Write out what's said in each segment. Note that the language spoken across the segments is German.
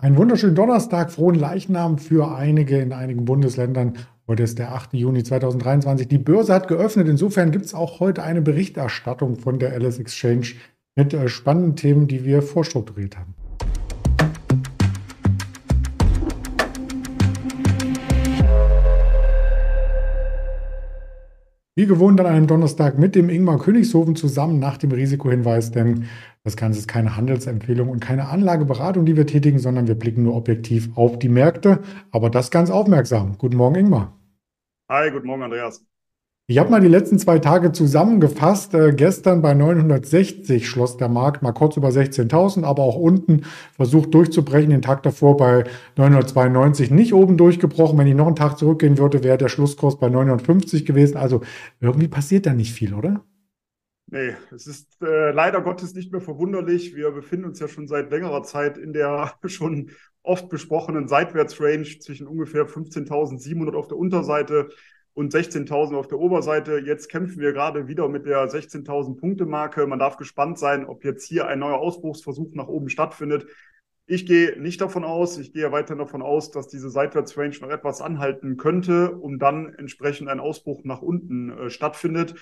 Einen wunderschönen Donnerstag, frohen Leichnam für einige in einigen Bundesländern. Heute ist der 8. Juni 2023. Die Börse hat geöffnet. Insofern gibt es auch heute eine Berichterstattung von der Alice Exchange mit äh, spannenden Themen, die wir vorstrukturiert haben. Wie gewohnt an einem Donnerstag mit dem Ingmar Königshofen zusammen nach dem Risikohinweis, denn das Ganze ist keine Handelsempfehlung und keine Anlageberatung, die wir tätigen, sondern wir blicken nur objektiv auf die Märkte, aber das ganz aufmerksam. Guten Morgen, Ingmar. Hi, guten Morgen, Andreas. Ich habe mal die letzten zwei Tage zusammengefasst. Äh, gestern bei 960 schloss der Markt mal kurz über 16.000, aber auch unten versucht durchzubrechen. Den Tag davor bei 992 nicht oben durchgebrochen. Wenn ich noch einen Tag zurückgehen würde, wäre der Schlusskurs bei 950 gewesen. Also irgendwie passiert da nicht viel, oder? Nee, es ist äh, leider Gottes nicht mehr verwunderlich. Wir befinden uns ja schon seit längerer Zeit in der schon oft besprochenen Seitwärtsrange zwischen ungefähr 15.700 auf der Unterseite und 16.000 auf der Oberseite. Jetzt kämpfen wir gerade wieder mit der 16.000 Punkte Marke. Man darf gespannt sein, ob jetzt hier ein neuer Ausbruchsversuch nach oben stattfindet. Ich gehe nicht davon aus, ich gehe weiterhin davon aus, dass diese Seitwärtsrange noch etwas anhalten könnte, um dann entsprechend ein Ausbruch nach unten äh, stattfindet.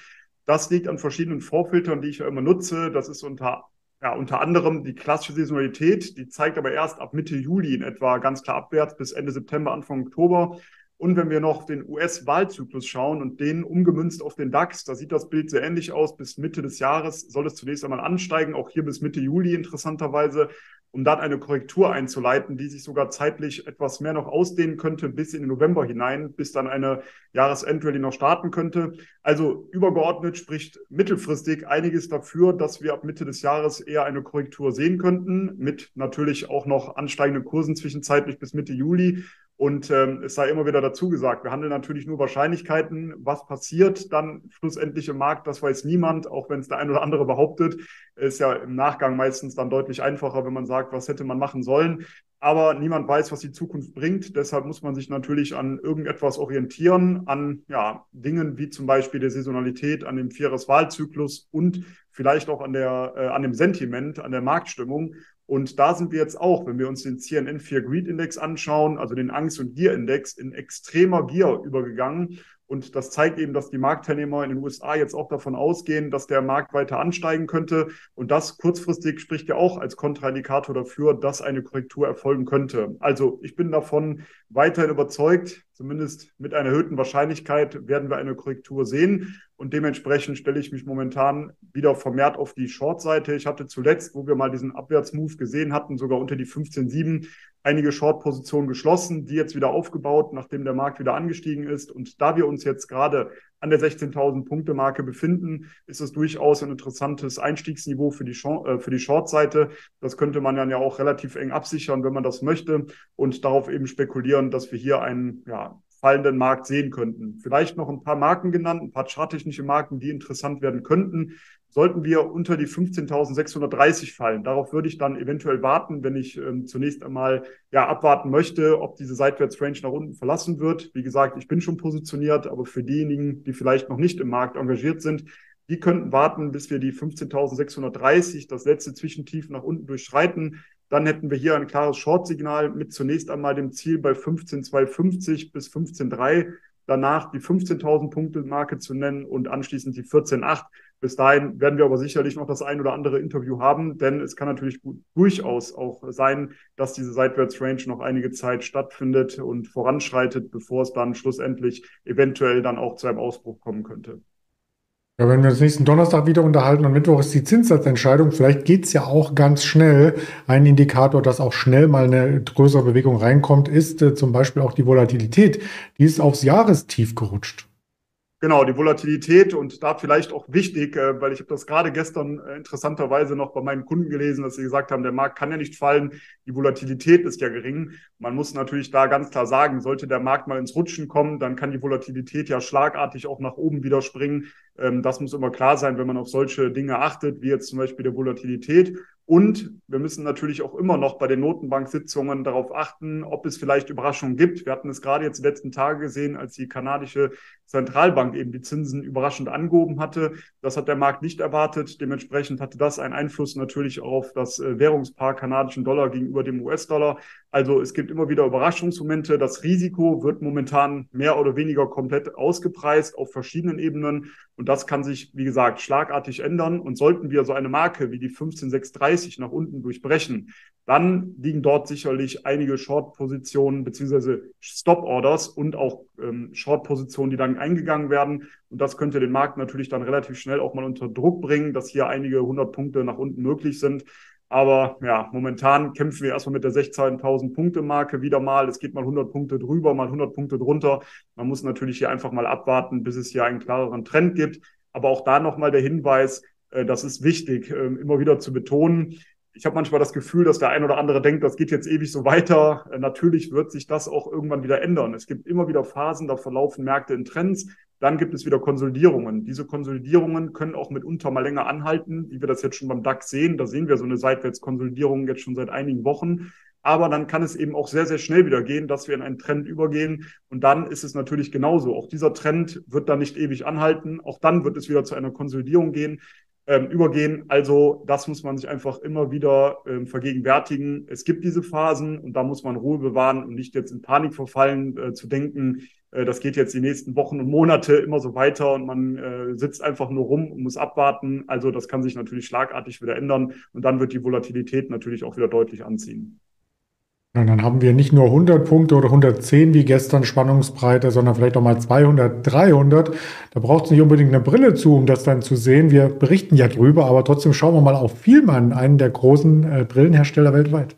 Das liegt an verschiedenen Vorfiltern, die ich ja immer nutze. Das ist unter, ja, unter anderem die klassische Saisonalität. Die zeigt aber erst ab Mitte Juli in etwa ganz klar abwärts bis Ende September, Anfang Oktober. Und wenn wir noch den US-Wahlzyklus schauen und den umgemünzt auf den DAX, da sieht das Bild sehr ähnlich aus. Bis Mitte des Jahres soll es zunächst einmal ansteigen, auch hier bis Mitte Juli interessanterweise, um dann eine Korrektur einzuleiten, die sich sogar zeitlich etwas mehr noch ausdehnen könnte bis in den November hinein, bis dann eine Jahresendrallye noch starten könnte. Also übergeordnet spricht mittelfristig einiges dafür, dass wir ab Mitte des Jahres eher eine Korrektur sehen könnten, mit natürlich auch noch ansteigenden Kursen zwischenzeitlich bis Mitte Juli. Und ähm, es sei immer wieder dazu gesagt, wir handeln natürlich nur Wahrscheinlichkeiten. Was passiert dann schlussendlich im Markt, das weiß niemand, auch wenn es der ein oder andere behauptet. Ist ja im Nachgang meistens dann deutlich einfacher, wenn man sagt, was hätte man machen sollen. Aber niemand weiß, was die Zukunft bringt. Deshalb muss man sich natürlich an irgendetwas orientieren, an ja, Dingen wie zum Beispiel der Saisonalität, an dem Vieres-Wahlzyklus und vielleicht auch an, der, äh, an dem Sentiment, an der Marktstimmung. Und da sind wir jetzt auch, wenn wir uns den CNN 4 Greed Index anschauen, also den Angst- und Gier-Index, in extremer Gier übergegangen. Und das zeigt eben, dass die Marktteilnehmer in den USA jetzt auch davon ausgehen, dass der Markt weiter ansteigen könnte. Und das kurzfristig spricht ja auch als Kontraindikator dafür, dass eine Korrektur erfolgen könnte. Also ich bin davon weiterhin überzeugt, zumindest mit einer erhöhten Wahrscheinlichkeit werden wir eine Korrektur sehen. Und dementsprechend stelle ich mich momentan wieder vermehrt auf die Short-Seite. Ich hatte zuletzt, wo wir mal diesen Abwärtsmove gesehen hatten, sogar unter die 15,7 einige Short-Positionen geschlossen, die jetzt wieder aufgebaut, nachdem der Markt wieder angestiegen ist. Und da wir uns jetzt gerade an der 16.000 Punkte Marke befinden, ist es durchaus ein interessantes Einstiegsniveau für die, äh, für die Short-Seite. Das könnte man dann ja auch relativ eng absichern, wenn man das möchte und darauf eben spekulieren, dass wir hier einen ja, fallenden Markt sehen könnten. Vielleicht noch ein paar Marken genannt, ein paar charttechnische Marken, die interessant werden könnten. Sollten wir unter die 15.630 fallen, darauf würde ich dann eventuell warten, wenn ich ähm, zunächst einmal ja abwarten möchte, ob diese Seitwärtsrange nach unten verlassen wird. Wie gesagt, ich bin schon positioniert, aber für diejenigen, die vielleicht noch nicht im Markt engagiert sind, die könnten warten, bis wir die 15.630, das letzte Zwischentief nach unten durchschreiten. Dann hätten wir hier ein klares Short-Signal mit zunächst einmal dem Ziel bei 15.250 bis 15.3, danach die 15.000 Punkte Marke zu nennen und anschließend die 14.8. Bis dahin werden wir aber sicherlich noch das ein oder andere Interview haben, denn es kann natürlich gut, durchaus auch sein, dass diese Seitwärtsrange noch einige Zeit stattfindet und voranschreitet, bevor es dann schlussendlich eventuell dann auch zu einem Ausbruch kommen könnte. Ja, wenn wir uns nächsten Donnerstag wieder unterhalten und Mittwoch ist die Zinssatzentscheidung, vielleicht geht's ja auch ganz schnell. Ein Indikator, dass auch schnell mal eine größere Bewegung reinkommt, ist äh, zum Beispiel auch die Volatilität. Die ist aufs Jahrestief gerutscht. Genau, die Volatilität und da vielleicht auch wichtig, äh, weil ich habe das gerade gestern äh, interessanterweise noch bei meinen Kunden gelesen, dass sie gesagt haben, der Markt kann ja nicht fallen, die Volatilität ist ja gering. Man muss natürlich da ganz klar sagen, sollte der Markt mal ins Rutschen kommen, dann kann die Volatilität ja schlagartig auch nach oben wieder springen. Ähm, das muss immer klar sein, wenn man auf solche Dinge achtet, wie jetzt zum Beispiel der Volatilität. Und wir müssen natürlich auch immer noch bei den Notenbank-Sitzungen darauf achten, ob es vielleicht Überraschungen gibt. Wir hatten es gerade jetzt die letzten Tage gesehen, als die kanadische Zentralbank eben die Zinsen überraschend angehoben hatte. Das hat der Markt nicht erwartet. Dementsprechend hatte das einen Einfluss natürlich auf das äh, Währungspaar kanadischen Dollar gegenüber dem US-Dollar. Also es gibt immer wieder Überraschungsmomente. Das Risiko wird momentan mehr oder weniger komplett ausgepreist auf verschiedenen Ebenen. Und das kann sich, wie gesagt, schlagartig ändern. Und sollten wir so eine Marke wie die 15630 nach unten durchbrechen, dann liegen dort sicherlich einige Short-Positionen beziehungsweise Stop-Orders und auch ähm, Short-Positionen, die dann eingegangen werden. Und das könnte den Markt natürlich dann relativ schnell auch mal unter Druck bringen, dass hier einige hundert Punkte nach unten möglich sind. Aber ja, momentan kämpfen wir erstmal mit der 16.000 Punkte Marke wieder mal. Es geht mal 100 Punkte drüber, mal 100 Punkte drunter. Man muss natürlich hier einfach mal abwarten, bis es hier einen klareren Trend gibt. Aber auch da nochmal der Hinweis, äh, das ist wichtig, ähm, immer wieder zu betonen ich habe manchmal das Gefühl, dass der ein oder andere denkt, das geht jetzt ewig so weiter. Äh, natürlich wird sich das auch irgendwann wieder ändern. Es gibt immer wieder Phasen, da verlaufen Märkte in Trends. Dann gibt es wieder Konsolidierungen. Diese Konsolidierungen können auch mitunter mal länger anhalten, wie wir das jetzt schon beim DAX sehen. Da sehen wir so eine Seitwärtskonsolidierung jetzt schon seit einigen Wochen. Aber dann kann es eben auch sehr, sehr schnell wieder gehen, dass wir in einen Trend übergehen. Und dann ist es natürlich genauso. Auch dieser Trend wird dann nicht ewig anhalten. Auch dann wird es wieder zu einer Konsolidierung gehen ähm, übergehen. Also das muss man sich einfach immer wieder ähm, vergegenwärtigen. Es gibt diese Phasen und da muss man Ruhe bewahren und nicht jetzt in Panik verfallen, äh, zu denken, das geht jetzt die nächsten Wochen und Monate immer so weiter und man äh, sitzt einfach nur rum und muss abwarten. Also das kann sich natürlich schlagartig wieder ändern und dann wird die Volatilität natürlich auch wieder deutlich anziehen. Und dann haben wir nicht nur 100 Punkte oder 110 wie gestern Spannungsbreite, sondern vielleicht auch mal 200, 300. Da braucht es nicht unbedingt eine Brille zu, um das dann zu sehen. Wir berichten ja drüber, aber trotzdem schauen wir mal auf Vielmann, einen der großen äh, Brillenhersteller weltweit.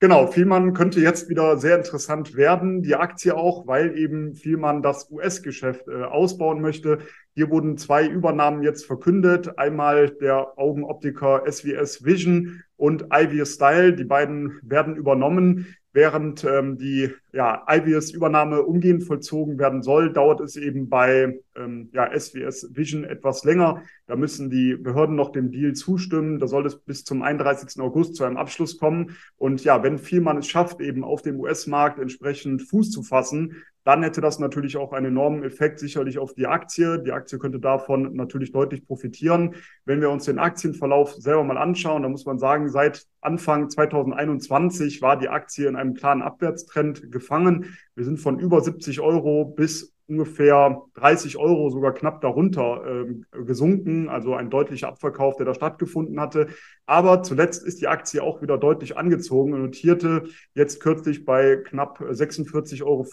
Genau, Vielmann könnte jetzt wieder sehr interessant werden, die Aktie auch, weil eben Vielmann das US-Geschäft äh, ausbauen möchte. Hier wurden zwei Übernahmen jetzt verkündet. Einmal der Augenoptiker SWS Vision und Ivy Style. Die beiden werden übernommen. Während ähm, die ja, IBS-Übernahme umgehend vollzogen werden soll, dauert es eben bei ähm, ja, SWS Vision etwas länger. Da müssen die Behörden noch dem Deal zustimmen. Da soll es bis zum 31. August zu einem Abschluss kommen. Und ja, wenn viel man es schafft, eben auf dem US-Markt entsprechend Fuß zu fassen, dann hätte das natürlich auch einen enormen Effekt sicherlich auf die Aktie. Die Aktie könnte davon natürlich deutlich profitieren. Wenn wir uns den Aktienverlauf selber mal anschauen, dann muss man sagen, seit Anfang 2021 war die Aktie in einem klaren Abwärtstrend gefangen. Wir sind von über 70 Euro bis ungefähr 30 Euro, sogar knapp darunter äh, gesunken, also ein deutlicher Abverkauf, der da stattgefunden hatte. Aber zuletzt ist die Aktie auch wieder deutlich angezogen und notierte jetzt kürzlich bei knapp 46,50 Euro.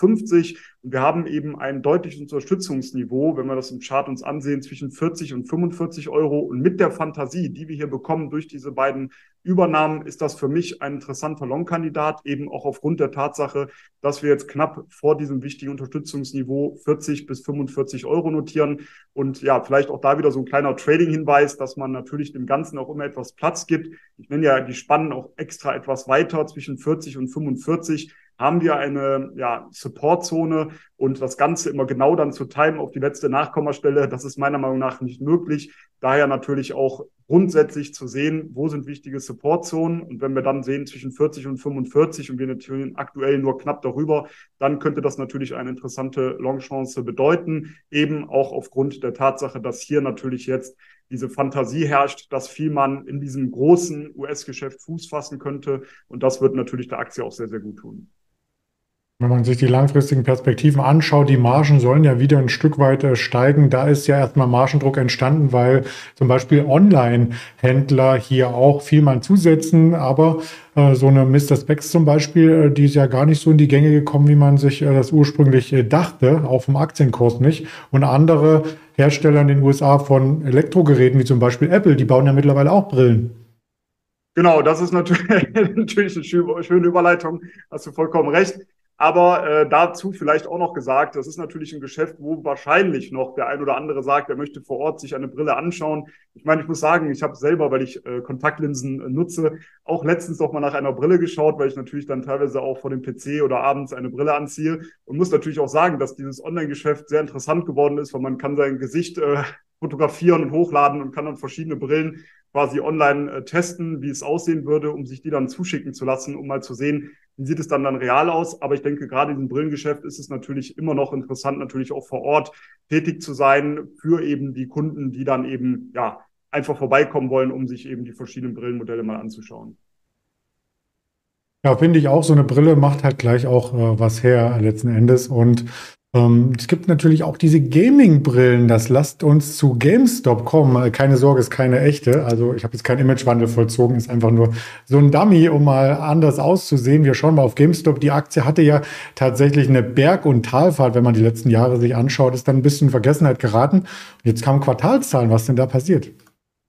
Und wir haben eben ein deutliches Unterstützungsniveau, wenn wir das im Chart uns ansehen, zwischen 40 und 45 Euro. Und mit der Fantasie, die wir hier bekommen durch diese beiden Übernahmen, ist das für mich ein interessanter Long-Kandidat, eben auch aufgrund der Tatsache, dass wir jetzt knapp vor diesem wichtigen Unterstützungsniveau 40 bis 45 Euro notieren. Und ja, vielleicht auch da wieder so ein kleiner Trading-Hinweis, dass man natürlich dem Ganzen auch immer etwas Platz gibt. Ich nenne ja die Spannen auch extra etwas weiter zwischen 40 und 45 haben wir eine ja, Supportzone und das Ganze immer genau dann zu timen auf die letzte Nachkommastelle, das ist meiner Meinung nach nicht möglich. Daher natürlich auch grundsätzlich zu sehen, wo sind wichtige Supportzonen und wenn wir dann sehen zwischen 40 und 45 und wir natürlich aktuell nur knapp darüber, dann könnte das natürlich eine interessante Longchance bedeuten, eben auch aufgrund der Tatsache, dass hier natürlich jetzt diese Fantasie herrscht, dass viel man in diesem großen US-Geschäft Fuß fassen könnte und das wird natürlich der Aktie auch sehr, sehr gut tun. Wenn man sich die langfristigen Perspektiven anschaut, die Margen sollen ja wieder ein Stück weit äh, steigen. Da ist ja erstmal Margendruck entstanden, weil zum Beispiel Online-Händler hier auch viel mal zusetzen. Aber äh, so eine Mr. Specs zum Beispiel, äh, die ist ja gar nicht so in die Gänge gekommen, wie man sich äh, das ursprünglich äh, dachte, auch vom Aktienkurs nicht. Und andere Hersteller in den USA von Elektrogeräten, wie zum Beispiel Apple, die bauen ja mittlerweile auch Brillen. Genau, das ist natürlich, natürlich eine schöne Überleitung. Hast du vollkommen recht. Aber äh, dazu vielleicht auch noch gesagt, das ist natürlich ein Geschäft, wo wahrscheinlich noch der ein oder andere sagt, er möchte vor Ort sich eine Brille anschauen. Ich meine, ich muss sagen, ich habe selber, weil ich äh, Kontaktlinsen äh, nutze, auch letztens doch mal nach einer Brille geschaut, weil ich natürlich dann teilweise auch vor dem PC oder abends eine Brille anziehe und muss natürlich auch sagen, dass dieses Online-Geschäft sehr interessant geworden ist, weil man kann sein Gesicht äh, fotografieren und hochladen und kann dann verschiedene Brillen quasi online äh, testen, wie es aussehen würde, um sich die dann zuschicken zu lassen, um mal zu sehen, wie sieht es dann dann real aus? Aber ich denke, gerade in diesem Brillengeschäft ist es natürlich immer noch interessant, natürlich auch vor Ort tätig zu sein für eben die Kunden, die dann eben, ja, einfach vorbeikommen wollen, um sich eben die verschiedenen Brillenmodelle mal anzuschauen. Ja, finde ich auch. So eine Brille macht halt gleich auch äh, was her letzten Endes. Und ähm, es gibt natürlich auch diese Gaming-Brillen. Das lasst uns zu GameStop kommen. Äh, keine Sorge, ist keine echte. Also ich habe jetzt keinen Imagewandel vollzogen. Ist einfach nur so ein Dummy, um mal anders auszusehen. Wir schauen mal auf GameStop. Die Aktie hatte ja tatsächlich eine Berg- und Talfahrt, wenn man die letzten Jahre sich anschaut. Ist dann ein bisschen in Vergessenheit geraten. Jetzt kamen Quartalszahlen. Was denn da passiert?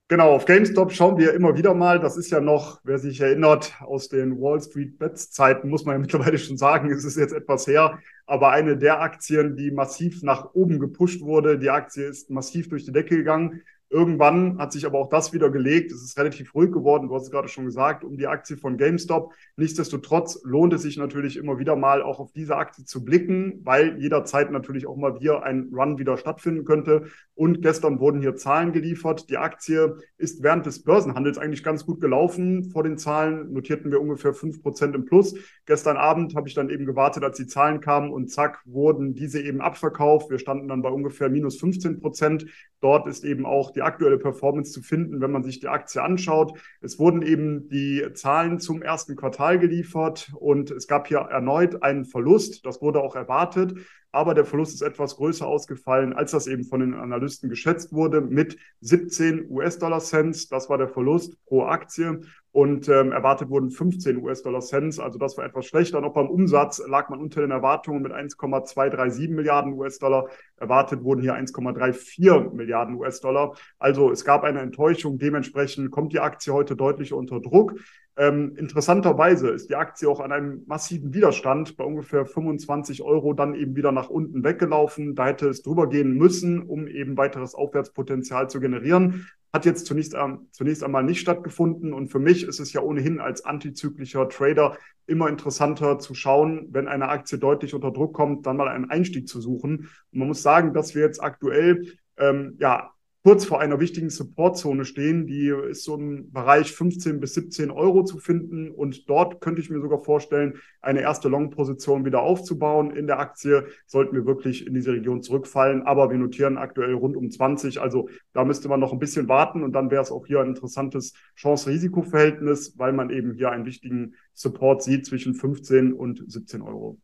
Genau, auf GameStop schauen wir immer wieder mal. Das ist ja noch, wer sich erinnert, aus den Wall Street Bets Zeiten, muss man ja mittlerweile schon sagen, es ist jetzt etwas her. Aber eine der Aktien, die massiv nach oben gepusht wurde, die Aktie ist massiv durch die Decke gegangen. Irgendwann hat sich aber auch das wieder gelegt. Es ist relativ ruhig geworden, du hast es gerade schon gesagt, um die Aktie von GameStop. Nichtsdestotrotz lohnt es sich natürlich immer wieder mal auch auf diese Aktie zu blicken, weil jederzeit natürlich auch mal hier ein Run wieder stattfinden könnte. Und gestern wurden hier Zahlen geliefert. Die Aktie ist während des Börsenhandels eigentlich ganz gut gelaufen. Vor den Zahlen notierten wir ungefähr fünf Prozent im Plus. Gestern Abend habe ich dann eben gewartet, als die Zahlen kamen und zack, wurden diese eben abverkauft. Wir standen dann bei ungefähr minus 15 Prozent. Dort ist eben auch die aktuelle Performance zu finden, wenn man sich die Aktie anschaut. Es wurden eben die Zahlen zum ersten Quartal geliefert und es gab hier erneut einen Verlust. Das wurde auch erwartet aber der Verlust ist etwas größer ausgefallen, als das eben von den Analysten geschätzt wurde, mit 17 US-Dollar-Cents. Das war der Verlust pro Aktie und ähm, erwartet wurden 15 US-Dollar-Cents. Also das war etwas schlechter. Noch beim Umsatz lag man unter den Erwartungen mit 1,237 Milliarden US-Dollar. Erwartet wurden hier 1,34 Milliarden US-Dollar. Also es gab eine Enttäuschung. Dementsprechend kommt die Aktie heute deutlich unter Druck. Ähm, interessanterweise ist die Aktie auch an einem massiven Widerstand bei ungefähr 25 Euro dann eben wieder nach unten weggelaufen. Da hätte es drüber gehen müssen, um eben weiteres Aufwärtspotenzial zu generieren. Hat jetzt zunächst, äh, zunächst einmal nicht stattgefunden. Und für mich ist es ja ohnehin als antizyklischer Trader immer interessanter zu schauen, wenn eine Aktie deutlich unter Druck kommt, dann mal einen Einstieg zu suchen. Und man muss sagen, dass wir jetzt aktuell ähm, ja kurz vor einer wichtigen Supportzone stehen. Die ist so im Bereich 15 bis 17 Euro zu finden. Und dort könnte ich mir sogar vorstellen, eine erste Long-Position wieder aufzubauen in der Aktie. Sollten wir wirklich in diese Region zurückfallen. Aber wir notieren aktuell rund um 20. Also da müsste man noch ein bisschen warten. Und dann wäre es auch hier ein interessantes Chance-Risiko-Verhältnis, weil man eben hier einen wichtigen Support sieht zwischen 15 und 17 Euro.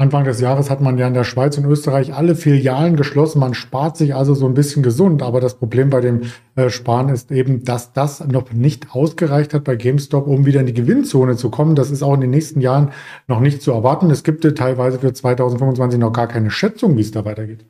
Anfang des Jahres hat man ja in der Schweiz und Österreich alle Filialen geschlossen. Man spart sich also so ein bisschen gesund. Aber das Problem bei dem äh, Sparen ist eben, dass das noch nicht ausgereicht hat bei GameStop, um wieder in die Gewinnzone zu kommen. Das ist auch in den nächsten Jahren noch nicht zu erwarten. Es gibt teilweise für 2025 noch gar keine Schätzung, wie es da weitergeht.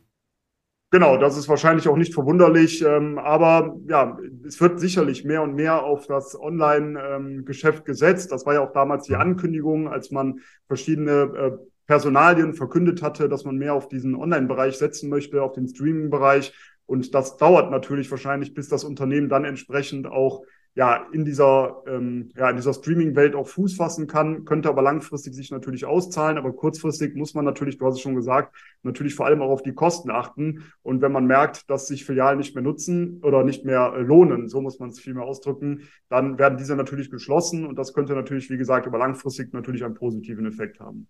Genau, das ist wahrscheinlich auch nicht verwunderlich, ähm, aber ja, es wird sicherlich mehr und mehr auf das Online-Geschäft ähm, gesetzt. Das war ja auch damals die Ankündigung, als man verschiedene äh, Personalien verkündet hatte, dass man mehr auf diesen Online-Bereich setzen möchte, auf den Streaming-Bereich. Und das dauert natürlich wahrscheinlich, bis das Unternehmen dann entsprechend auch ja in dieser ähm, ja in dieser Streaming-Welt auch Fuß fassen kann, könnte aber langfristig sich natürlich auszahlen. Aber kurzfristig muss man natürlich, du hast es schon gesagt, natürlich vor allem auch auf die Kosten achten. Und wenn man merkt, dass sich Filialen nicht mehr nutzen oder nicht mehr äh, lohnen, so muss man es vielmehr ausdrücken, dann werden diese natürlich geschlossen und das könnte natürlich, wie gesagt, über langfristig natürlich einen positiven Effekt haben.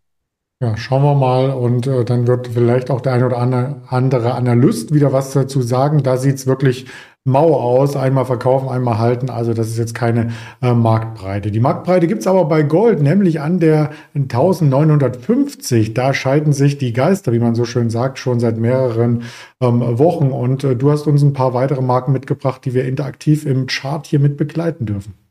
Ja, schauen wir mal und äh, dann wird vielleicht auch der ein oder andere Analyst wieder was dazu sagen. Da sieht's wirklich mau aus. Einmal verkaufen, einmal halten. Also das ist jetzt keine äh, Marktbreite. Die Marktbreite gibt's aber bei Gold, nämlich an der 1950. Da scheiden sich die Geister, wie man so schön sagt, schon seit mehreren ähm, Wochen. Und äh, du hast uns ein paar weitere Marken mitgebracht, die wir interaktiv im Chart hier mit begleiten dürfen.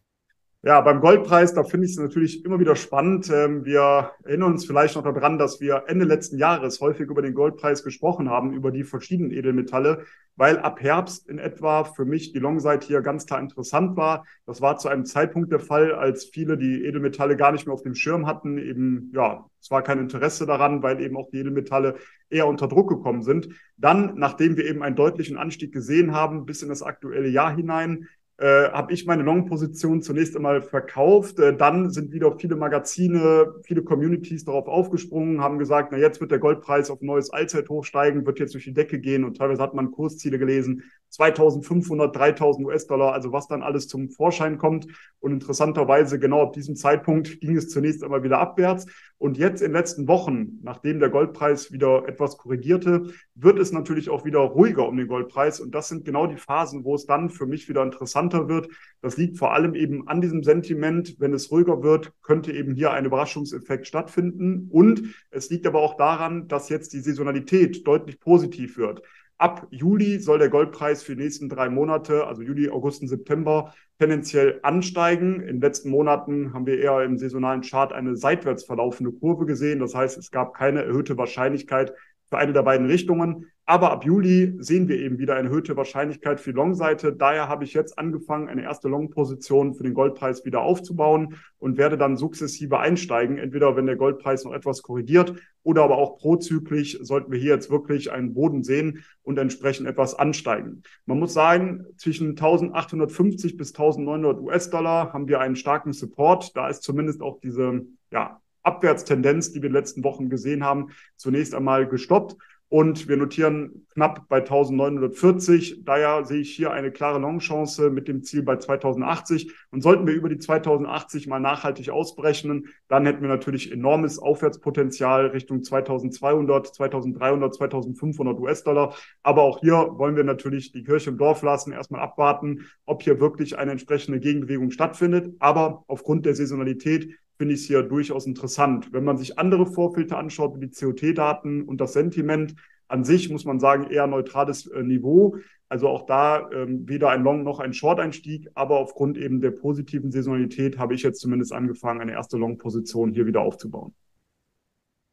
Ja, beim Goldpreis, da finde ich es natürlich immer wieder spannend. Ähm, wir erinnern uns vielleicht noch daran, dass wir Ende letzten Jahres häufig über den Goldpreis gesprochen haben, über die verschiedenen Edelmetalle, weil ab Herbst in etwa für mich die Longseite hier ganz klar interessant war. Das war zu einem Zeitpunkt der Fall, als viele die Edelmetalle gar nicht mehr auf dem Schirm hatten. Eben, ja, es war kein Interesse daran, weil eben auch die Edelmetalle eher unter Druck gekommen sind. Dann, nachdem wir eben einen deutlichen Anstieg gesehen haben, bis in das aktuelle Jahr hinein, äh, habe ich meine Long-Position zunächst einmal verkauft. Äh, dann sind wieder viele Magazine, viele Communities darauf aufgesprungen, haben gesagt, na jetzt wird der Goldpreis auf neues Allzeithoch steigen, wird jetzt durch die Decke gehen und teilweise hat man Kursziele gelesen 2500, 3000 US-Dollar, also was dann alles zum Vorschein kommt. Und interessanterweise genau ab diesem Zeitpunkt ging es zunächst einmal wieder abwärts. Und jetzt in den letzten Wochen, nachdem der Goldpreis wieder etwas korrigierte, wird es natürlich auch wieder ruhiger um den Goldpreis. Und das sind genau die Phasen, wo es dann für mich wieder interessanter wird. Das liegt vor allem eben an diesem Sentiment. Wenn es ruhiger wird, könnte eben hier ein Überraschungseffekt stattfinden. Und es liegt aber auch daran, dass jetzt die Saisonalität deutlich positiv wird. Ab Juli soll der Goldpreis für die nächsten drei Monate, also Juli, August und September, tendenziell ansteigen. In den letzten Monaten haben wir eher im saisonalen Chart eine seitwärts verlaufende Kurve gesehen. Das heißt, es gab keine erhöhte Wahrscheinlichkeit für eine der beiden Richtungen. Aber ab Juli sehen wir eben wieder eine erhöhte Wahrscheinlichkeit für die Long-Seite. Daher habe ich jetzt angefangen, eine erste Long-Position für den Goldpreis wieder aufzubauen und werde dann sukzessive einsteigen. Entweder wenn der Goldpreis noch etwas korrigiert oder aber auch prozyklisch sollten wir hier jetzt wirklich einen Boden sehen und entsprechend etwas ansteigen. Man muss sagen, zwischen 1850 bis 1900 US-Dollar haben wir einen starken Support. Da ist zumindest auch diese, ja, Abwärtstendenz, die wir in den letzten Wochen gesehen haben, zunächst einmal gestoppt. Und wir notieren knapp bei 1940. Daher sehe ich hier eine klare Longchance mit dem Ziel bei 2080. Und sollten wir über die 2080 mal nachhaltig ausbrechen, dann hätten wir natürlich enormes Aufwärtspotenzial Richtung 2200, 2300, 2500 US-Dollar. Aber auch hier wollen wir natürlich die Kirche im Dorf lassen, erstmal abwarten, ob hier wirklich eine entsprechende Gegenbewegung stattfindet. Aber aufgrund der Saisonalität finde ich es hier durchaus interessant. Wenn man sich andere Vorfilter anschaut, wie die COT-Daten und das Sentiment, an sich muss man sagen, eher neutrales äh, Niveau. Also auch da ähm, weder ein Long noch ein Short-Einstieg, aber aufgrund eben der positiven Saisonalität habe ich jetzt zumindest angefangen, eine erste Long-Position hier wieder aufzubauen.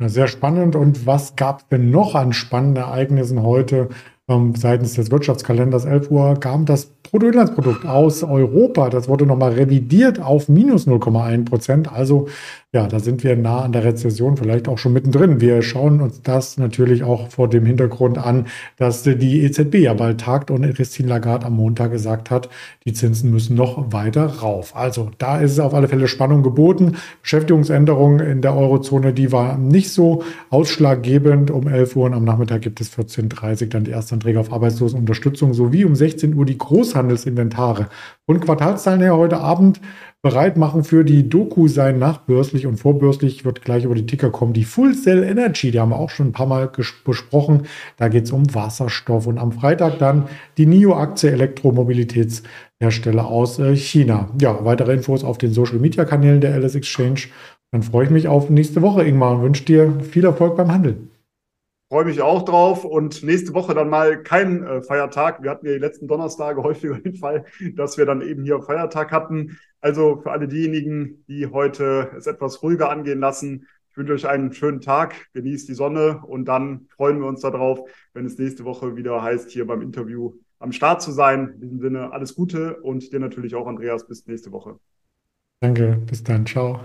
sehr spannend. Und was gab es denn noch an spannenden Ereignissen heute? ähm, seitens des Wirtschaftskalenders 11 Uhr kam das Bruttoinlandsprodukt aus Europa. Das wurde nochmal revidiert auf minus 0,1 Prozent. Also ja, da sind wir nah an der Rezession, vielleicht auch schon mittendrin. Wir schauen uns das natürlich auch vor dem Hintergrund an, dass die EZB ja bald tagt und Christine Lagarde am Montag gesagt hat, die Zinsen müssen noch weiter rauf. Also da ist auf alle Fälle Spannung geboten. Beschäftigungsänderungen in der Eurozone, die war nicht so ausschlaggebend. Um 11 Uhr und am Nachmittag gibt es 14.30 Uhr dann die Erstanträge auf Arbeitslosenunterstützung sowie um 16 Uhr die Großhandelsinventare. Und Quartalszahlen her heute Abend bereit machen für die Doku sein nachbörslich und vorbörslich wird gleich über die Ticker kommen. Die Full Cell Energy, die haben wir auch schon ein paar Mal besprochen. Da geht es um Wasserstoff und am Freitag dann die NIO-Aktie Elektromobilitätshersteller aus äh, China. Ja, weitere Infos auf den Social Media Kanälen der LS Exchange. Dann freue ich mich auf nächste Woche, Ingmar, und wünsche dir viel Erfolg beim Handeln. Freue mich auch drauf und nächste Woche dann mal kein äh, Feiertag. Wir hatten ja die letzten Donnerstage häufiger den Fall, dass wir dann eben hier Feiertag hatten. Also für alle diejenigen, die heute es etwas ruhiger angehen lassen, ich wünsche euch einen schönen Tag, genießt die Sonne und dann freuen wir uns darauf, wenn es nächste Woche wieder heißt, hier beim Interview am Start zu sein. In diesem Sinne alles Gute und dir natürlich auch, Andreas, bis nächste Woche. Danke, bis dann, ciao.